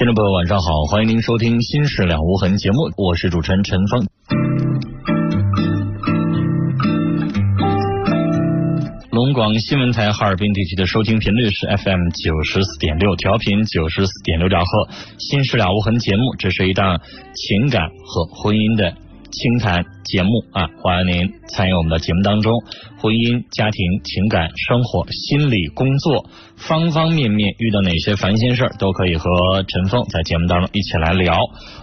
听众朋友，晚上好，欢迎您收听《新事了无痕》节目，我是主持人陈峰。龙广新闻台哈尔滨地区的收听频率是 FM 九十四点六，调频九十四点六兆赫。《新事了无痕》节目，这是一档情感和婚姻的。清谈节目啊，欢迎您参与我们的节目当中。婚姻、家庭、情感、生活、心理、工作，方方面面遇到哪些烦心事儿，都可以和陈峰在节目当中一起来聊。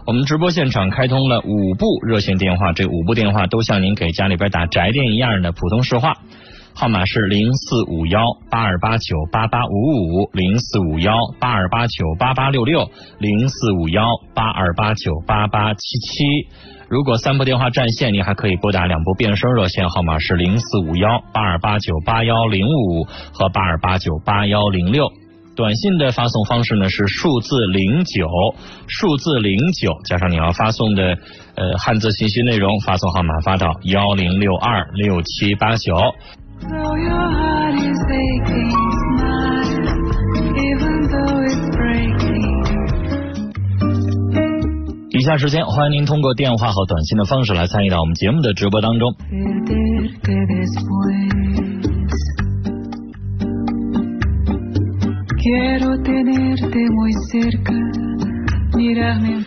我们直播现场开通了五部热线电话，这五部电话都像您给家里边打宅电一样的普通市话。号码是零四五幺八二八九八八五五，零四五幺八二八九八八六六，零四五幺八二八九八八七七。如果三部电话占线，您还可以拨打两部变声热线，号码是零四五幺八二八九八幺零五和八二八九八幺零六。短信的发送方式呢是数字零九，数字零九加上你要发送的呃汉字信息内容，发送号码发到幺零六二六七八九。下时间，欢迎您通过电话和短信的方式来参与到我们节目的直播当中。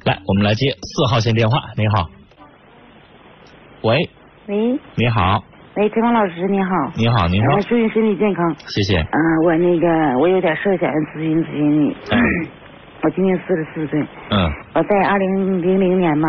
来，我们来接四号线电话。你好，喂，喂，你好，喂，陈芳老师，你好，你好，你好，祝你身体健康，谢谢。嗯，我那个，我有点事想咨询咨询你。我今年四十四岁。嗯。我在二零零零年吧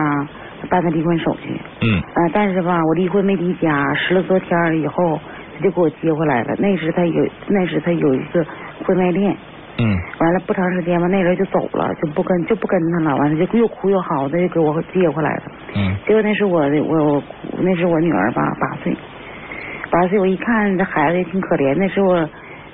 办的离婚手续。嗯。呃，但是吧，我离婚没离家，十来多天以后，他就给我接回来了。那时他有，那时他有一个婚外恋。嗯。完了不长时间吧，那人就走了，就不跟就不跟他了。完了就又哭又嚎的，就给我接回来了。嗯。结果那是我的，我我那是我女儿吧，八岁。八岁，我一看这孩子也挺可怜，那时候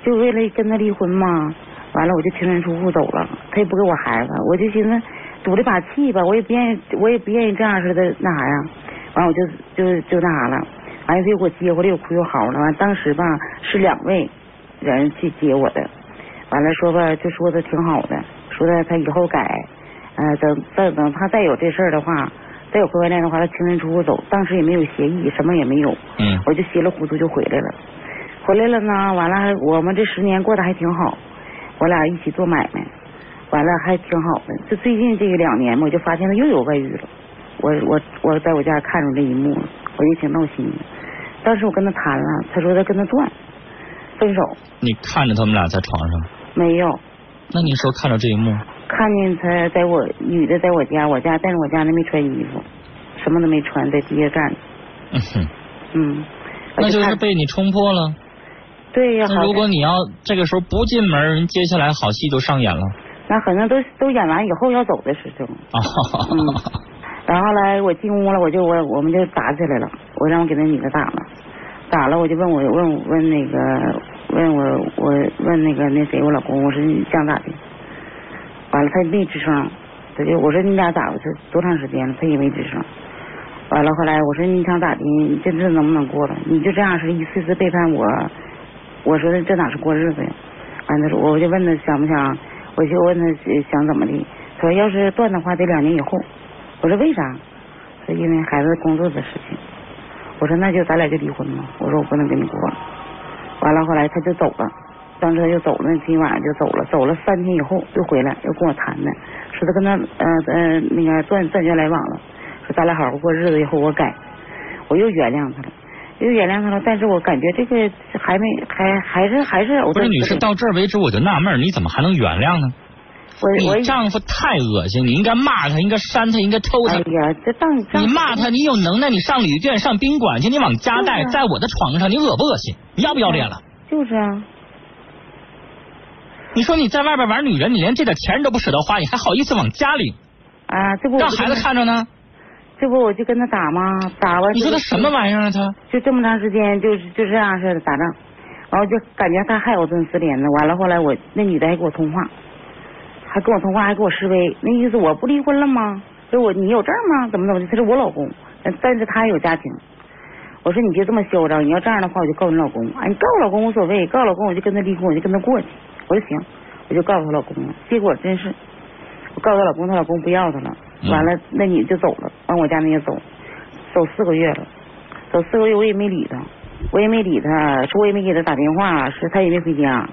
就为了跟他离婚嘛。完了，我就清人出户走了，他也不给我孩子，我就寻思赌这把气吧，我也不愿意，我也不愿意这样似的那啥呀。完我就就就那啥了，完了他又给我接回来，又哭又嚎了。完当时吧是两位人去接我的，完了说吧就说的挺好的，说的他以后改，呃等等等他再有这事儿的话，再有婚外恋的话，他清人出户走，当时也没有协议，什么也没有。嗯。我就稀里糊涂就回来了，回来了呢，完了我们这十年过得还挺好。我俩一起做买卖，完了还挺好的。就最近这个两年嘛，我就发现他又有外遇了。我我我在我家看着这一幕，我就挺闹心的。当时我跟他谈了，他说他跟他断，分手。你看着他们俩在床上？没有。那你说看着这一幕？看见他在我女的在我家，我家但是我家那没穿衣服，什么都没穿，在地下站。嗯哼。嗯。那就是被你冲破了。对呀，那如果你要这个时候不进门，人接下来好戏就上演了。那可能都都演完以后要走的时候。嗯。然后来我进屋了，我就我我们就打起来了。我让我给那女的打了，打了我就问我问问那个问我我问那个那谁我老公，我说你想咋的？完了他没吱声，他就我说你俩咋回事？多长时间了？他也没吱声。完了后来我说你想咋的？你这次能不能过了？你就这样是一次次背叛我。我说的这哪是过日子呀？完他说我就问他想不想，我就问他想怎么的。他说要是断的话得两年以后。我说为啥？说因为孩子工作的事情。我说那就咱俩就离婚吧。我说我不能跟你过。完了后来他就走了，当时他就走了，那天晚上就走了。走了三天以后又回来，又跟我谈的，说他跟他呃呃那个断断绝来往了，说咱俩好好过日子，以后我改，我又原谅他了。又原谅他了，但是我感觉这个还没还还是还是。不是女士，到这儿为止我就纳闷，你怎么还能原谅呢？我你丈夫太恶心，你应该骂他，应该扇他，应该抽他。哎呀，这当你骂他，你有能耐，你上旅店、上宾馆去，你往家带，在我的床上，你恶不恶心？你要不要脸了？就是啊。你说你在外边玩女人，你连这点钱都不舍得花，你还好意思往家里？啊，这不让孩子看着呢。这不我就跟他打吗？打完你说他什么玩意儿啊？他就这么长时间，就是就这样似的打仗，然后就感觉他害我真丝连的。完了后来我那女的还给我通话，还跟我通话，还给我示威，那意思我不离婚了吗？说我你有证吗？怎么怎么的？他是我老公，但是他有家庭。我说你别这么嚣张，你要这样的话我就告你老公。哎，你告我老公无所谓，告我老公我就跟他离婚，我就跟他过去。我说行，我就告诉他老公了。结果真是。我告诉她老公，她老公不要她了。完了，那女的就走了，往我家那个走，走四个月了，走四个月我也没理他，我也没理他，说我也没给他打电话，说他也没回家。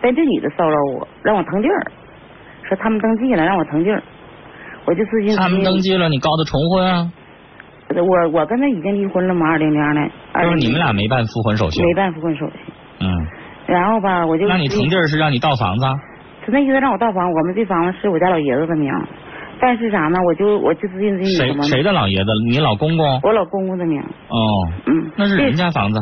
但这女的骚扰我，让我腾地儿，说他们登记了，让我腾地儿，我就自信。他们登记了，你告他重婚啊？我我跟他已经离婚了嘛，二零年的。就是你们俩没办复婚手续。没办复婚手续。嗯。然后吧，我就。那你腾地儿是让你倒房子？他那意思让我倒房，我们这房子是我家老爷子的名，但是啥呢？我就我就自信自己？谁谁的老爷子？你老公公？我老公公的名。哦。嗯。那是人家房子。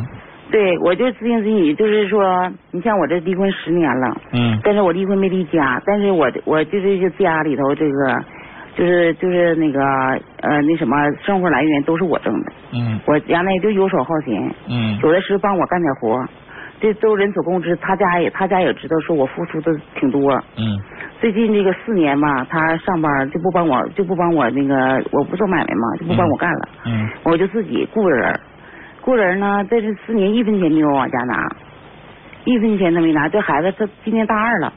对，我就自信自己，就是说，你像我这离婚十年了。嗯。但是我离婚没离家，但是我我就是就家里头这个。就是就是那个呃那什么生活来源都是我挣的，嗯，我家那就游手好闲，嗯，有的时候帮我干点活，这都人所共知。他家也他家也知道说我付出的挺多，嗯，最近这个四年吧，他上班就不帮我就不帮我那个我不做买卖嘛，就不帮我干了，嗯，我就自己雇人，雇人呢，在这四年一分钱没有往家拿，一分钱都没拿。这孩子他今年大二了。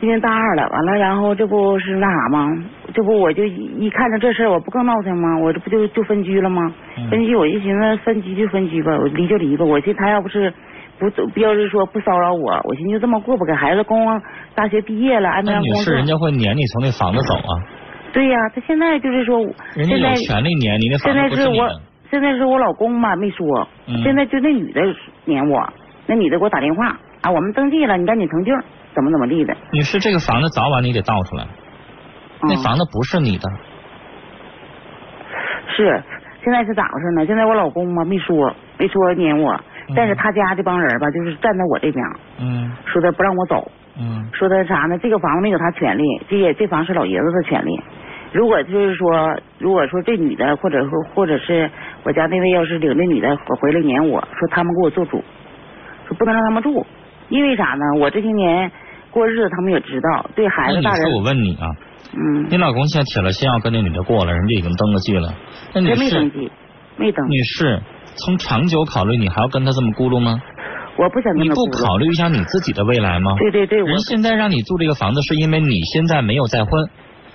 今年大二了，完了，然后这不是那啥吗？这不我就一看着这事儿，我不更闹腾吗？我这不就就分居了吗？分居，我就寻思分居就分居吧，我离就离吧。我寻思他要不是不不要是说不骚扰我，我寻思就这么过吧。给孩子供大学毕业了，安排上工作。女士，人家会撵你从那房子走啊？对呀，他现在就是说，人家有权利撵你那房子不是我，现在是我老公嘛，没说。现在就那女的撵我，那女的给我打电话啊，我们登记了，你赶紧成儿。怎么怎么地的？女士，这个房子早晚你得倒出来。那房子不是你的。是，现在是咋回事呢？现在我老公嘛没说，没说撵我，但是他家这帮人吧，就是站在我这边。嗯。说的不让我走。嗯。说的啥呢？这个房子没有他权利，这也这房是老爷子的权利。如果就是说，如果说这女的，或者说或者是我家那位要是领这女的回来撵我说他们给我做主，说不能让他们住。因为啥呢？我这些年过日子，他们也知道。对孩子大人，我问你啊，嗯，你老公现在铁了心要跟那女的过了，人家已经登了记了。那你是没登记，没登。女士，从长久考虑，你还要跟他这么咕噜吗？我不想。你不考虑一下你自己的未来吗？对对对。人现在让你住这个房子，是因为你现在没有再婚。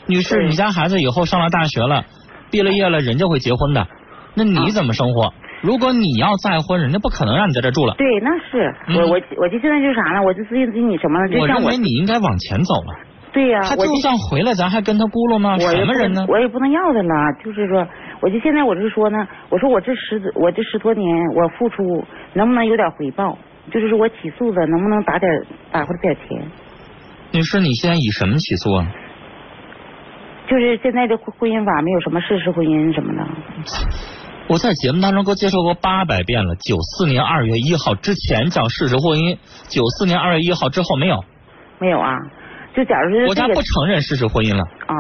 女士，你家孩子以后上了大学了，毕了业了，人家会结婚的。那你怎么生活？如果你要再婚，人家不可能让你在这住了。对，那是我我我就现在就是啥呢？我就自信自你什么了？我认为你应该往前走了。对呀，他就算回来，咱还跟他咕噜吗？什么人呢？我也不能要他了。就是说，我就现在我是说呢，我说我这十我这十多年我付出能不能有点回报？就是说我起诉的能不能打点打回来点钱？女士，你现在以什么起诉啊？就是现在的婚姻法没有什么事实婚姻什么的。我在节目当中给我介绍过八百遍了。九四年二月一号之前叫事实婚姻，九四年二月一号之后没有。没有啊，就假如说国家不承认事实婚姻了。啊，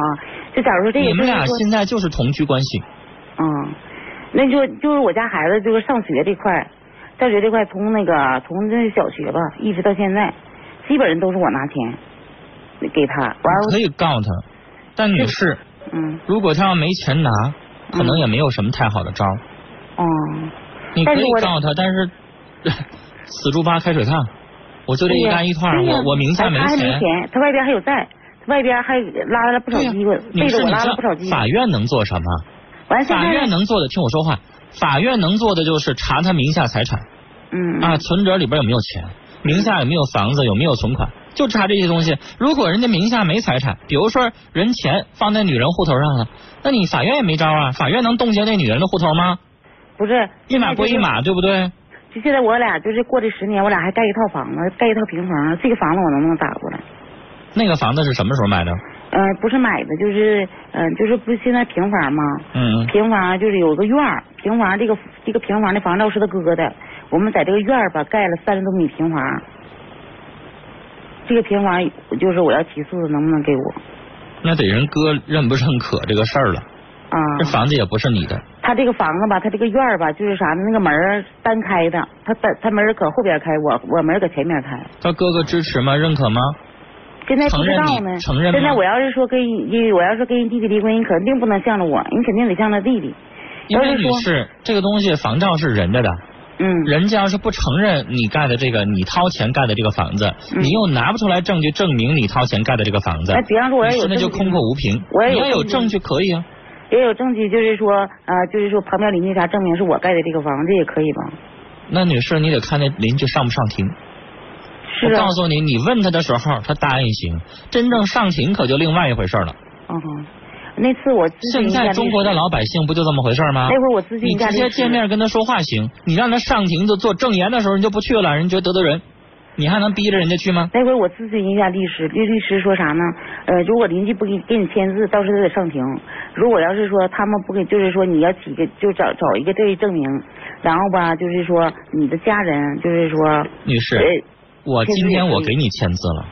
就假如说这个。你们俩现在就是同居关系。嗯，那就就是我家孩子就是上学这块，上学这块从那个从那小学吧一直到现在，基本上都是我拿钱给他。完可以告他，但女士，嗯，如果他要没钱拿。可能也没有什么太好的招哦，你可以告他，但是 死猪八开水烫，我就这一干一块我我名下没钱。他还没钱，他外边还有债，外边还拉了不少机会，背着我拉了不少机会。法院能做什么？法院能做的，听我说话，法院能做的就是查他名下财产，嗯啊，存折里边有没有钱，名下有没有房子，有没有存款，就查这些东西。如果人家名下没财产，比如说人钱放在女人户头上了。那你法院也没招啊？法院能冻结那女人的户头吗？不是，一码归一码，对不对？就现在我俩就是过这十年，我俩还盖一套房子，盖一套平房。这个房子我能不能打过来？那个房子是什么时候买的？嗯，不是买的，就是嗯，就是不现在平房吗？嗯。平房就是有个院儿，平房这个这个平房的房照是他哥的，我们在这个院儿吧盖了三十多米平房。这个平房就是我要起诉的，能不能给我？那得人哥认不认可这个事儿了啊！这房子也不是你的。他这个房子吧，他这个院儿吧，就是啥呢？那个门单开的，他单他门搁后边开，我我门搁前面开。他哥哥支持吗？认可吗？现在不知道呢。承认现在我要是说跟我要是跟人弟弟离婚，你肯定不能向着我，你肯定得向着弟弟。因为女士，这个东西房照是人家的，嗯，人家要是不承认你盖的这个，你掏钱盖的这个房子，你又拿不出来证据证明你掏钱盖的这个房子，那比方说我要有那就空口无凭。我也有，你要有证据可以啊。也有证据，就是说啊，就是说旁边邻居啥证明是我盖的这个房子也可以吧？那女士，你得看那邻居上不上庭。我告诉你，你问他的时候，他答应行，真正上庭可就另外一回事了。嗯，那次我现在中国的老百姓不就这么回事吗？那会儿我咨询你直接见面跟他说话行，你让他上庭就做证言的时候，你就不去了，人觉得得罪人。你还能逼着人家去吗？那回我咨询一下律师，律律师说啥呢？呃，如果邻居不给给你签字，到时候得上庭。如果要是说他们不给，就是说你要几个就找找一个这证明，然后吧，就是说你的家人，就是说女士，我今天我给你签字了，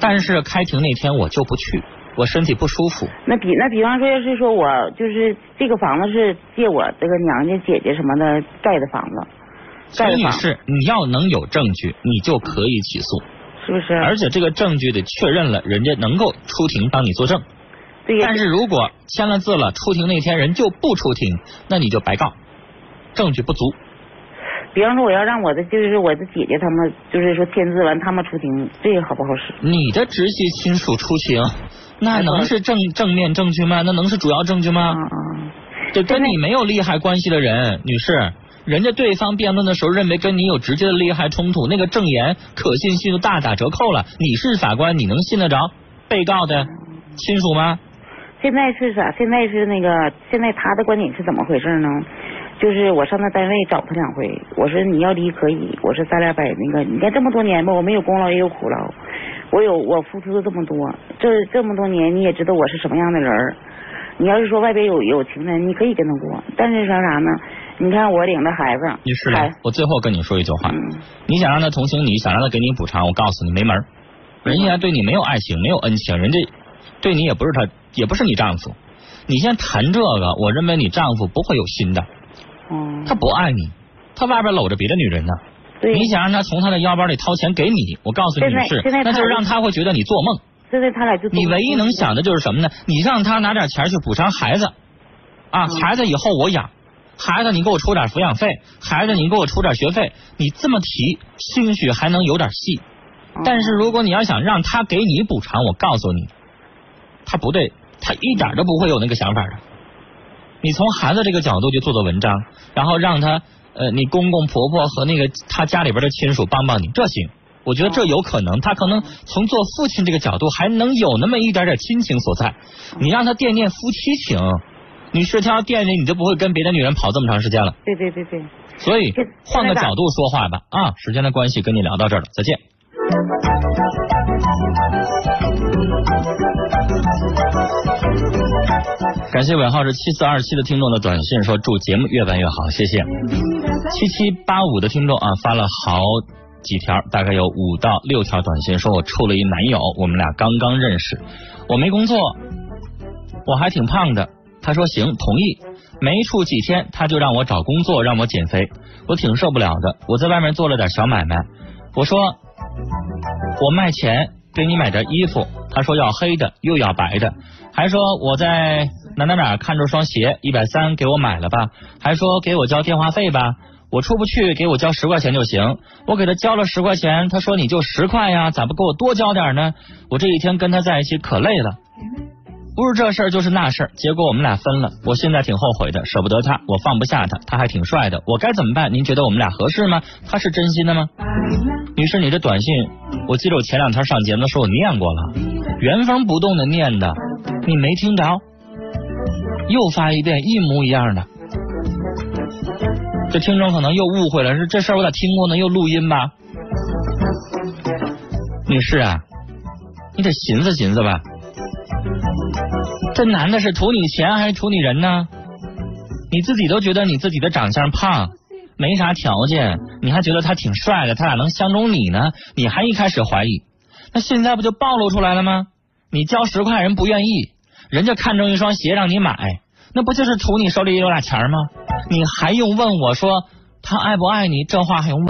但是开庭那天我就不去，我身体不舒服。那比那比方说，要是说我就是这个房子是借我这个娘家姐姐什么的盖的房子。所以女士，你要能有证据，你就可以起诉，是不是？而且这个证据得确认了，人家能够出庭帮你作证。对。但是如果签了字了，出庭那天人就不出庭，那你就白告，证据不足。比方说，我要让我的就是我的姐姐他们，就是说签字完他们出庭，这个好不好使？你的直系亲属出庭，那能是正正面证据吗？那能是主要证据吗？啊啊！就跟你没有利害关系的人，女士。人家对方辩论的时候认为跟你有直接的利害冲突，那个证言可信性就大打折扣了。你是法官，你能信得着被告的亲属吗？现在是啥？现在是那个，现在他的观点是怎么回事呢？就是我上他单位找他两回，我说你要离可以，我说咱俩把那个，你看这么多年吧，我没有功劳也有苦劳，我有我付出的这么多，这这么多年你也知道我是什么样的人。你要是说外边有有情人，你可以跟他过，但是说啥呢？你看我领着孩子，女士，我最后跟你说一句话，你想让他同情你，想让他给你补偿，我告诉你没门人家对你没有爱情，没有恩情，人家对你也不是他，也不是你丈夫。你先谈这个，我认为你丈夫不会有心的，他不爱你，他外边搂着别的女人呢。你想让他从他的腰包里掏钱给你，我告诉你，女士，那就是让他会觉得你做梦。现在他俩就你唯一能想的就是什么呢？你让他拿点钱去补偿孩子啊，孩子以后我养。孩子，你给我出点抚养费；孩子，你给我出点学费。你这么提，兴许还能有点戏。但是如果你要想让他给你补偿，我告诉你，他不对，他一点都不会有那个想法的。你从孩子这个角度去做做文章，然后让他呃，你公公婆婆和那个他家里边的亲属帮帮你，这行。我觉得这有可能，他可能从做父亲这个角度还能有那么一点点亲情所在。你让他惦念夫妻情。你是，他要惦念你，就不会跟别的女人跑这么长时间了。对对对对。所以换个角度说话吧啊！时间的关系，跟你聊到这儿了，再见。感谢尾号是七四二七的听众的短信，说祝节目越办越好，谢谢。七七八五的听众啊，发了好几条，大概有五到六条短信，说我处了一男友，我们俩刚刚认识，我没工作，我还挺胖的。他说行，同意。没处几天，他就让我找工作，让我减肥。我挺受不了的。我在外面做了点小买卖。我说我卖钱给你买点衣服。他说要黑的，又要白的。还说我在哪哪哪看着双鞋，一百三给我买了吧。还说给我交电话费吧。我出不去，给我交十块钱就行。我给他交了十块钱，他说你就十块呀，咋不给我多交点呢？我这一天跟他在一起可累了。不是这事儿就是那事儿，结果我们俩分了。我现在挺后悔的，舍不得他，我放不下他，他还挺帅的，我该怎么办？您觉得我们俩合适吗？他是真心的吗？女士，你这短信，我记得我前两天上节目的时候我念过了，原封不动的念的，你没听着？又发一遍，一模一样的。这听众可能又误会了，是这事儿我咋听过呢？又录音吧？女士啊，你得寻思寻思吧。这男的是图你钱还是图你人呢？你自己都觉得你自己的长相胖，没啥条件，你还觉得他挺帅的，他咋能相中你呢？你还一开始怀疑，那现在不就暴露出来了吗？你交十块人不愿意，人家看中一双鞋让你买，那不就是图你手里有俩钱吗？你还用问我说他爱不爱你？这话还用问？